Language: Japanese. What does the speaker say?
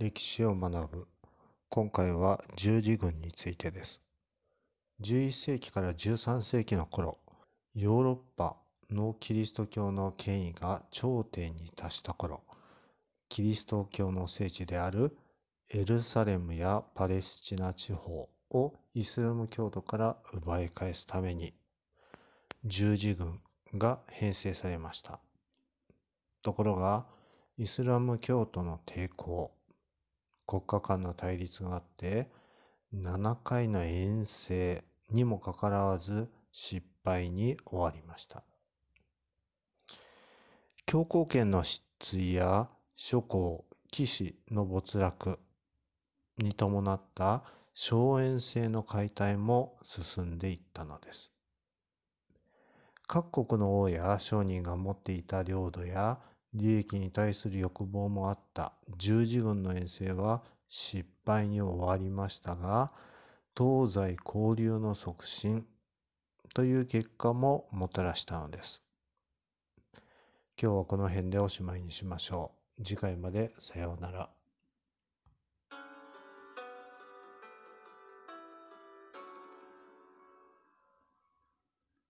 歴史を学ぶ。今回は十字軍についてです。11世紀から13世紀の頃、ヨーロッパのキリスト教の権威が頂点に達した頃、キリスト教の聖地であるエルサレムやパレスチナ地方をイスラム教徒から奪い返すために十字軍が編成されました。ところが、イスラム教徒の抵抗、国家間の対立があって、7回の遠征にもかかわらず失敗に終わりました。教皇権の失墜や諸侯、騎士の没落に伴った荘園制の解体も進んでいったのです。各国の王や商人が持っていた領土や利益に対する欲望もあった十字軍の遠征は失敗に終わりましたが、東西交流の促進という結果ももたらしたのです。今日はこの辺でおしまいにしましょう。次回までさようなら。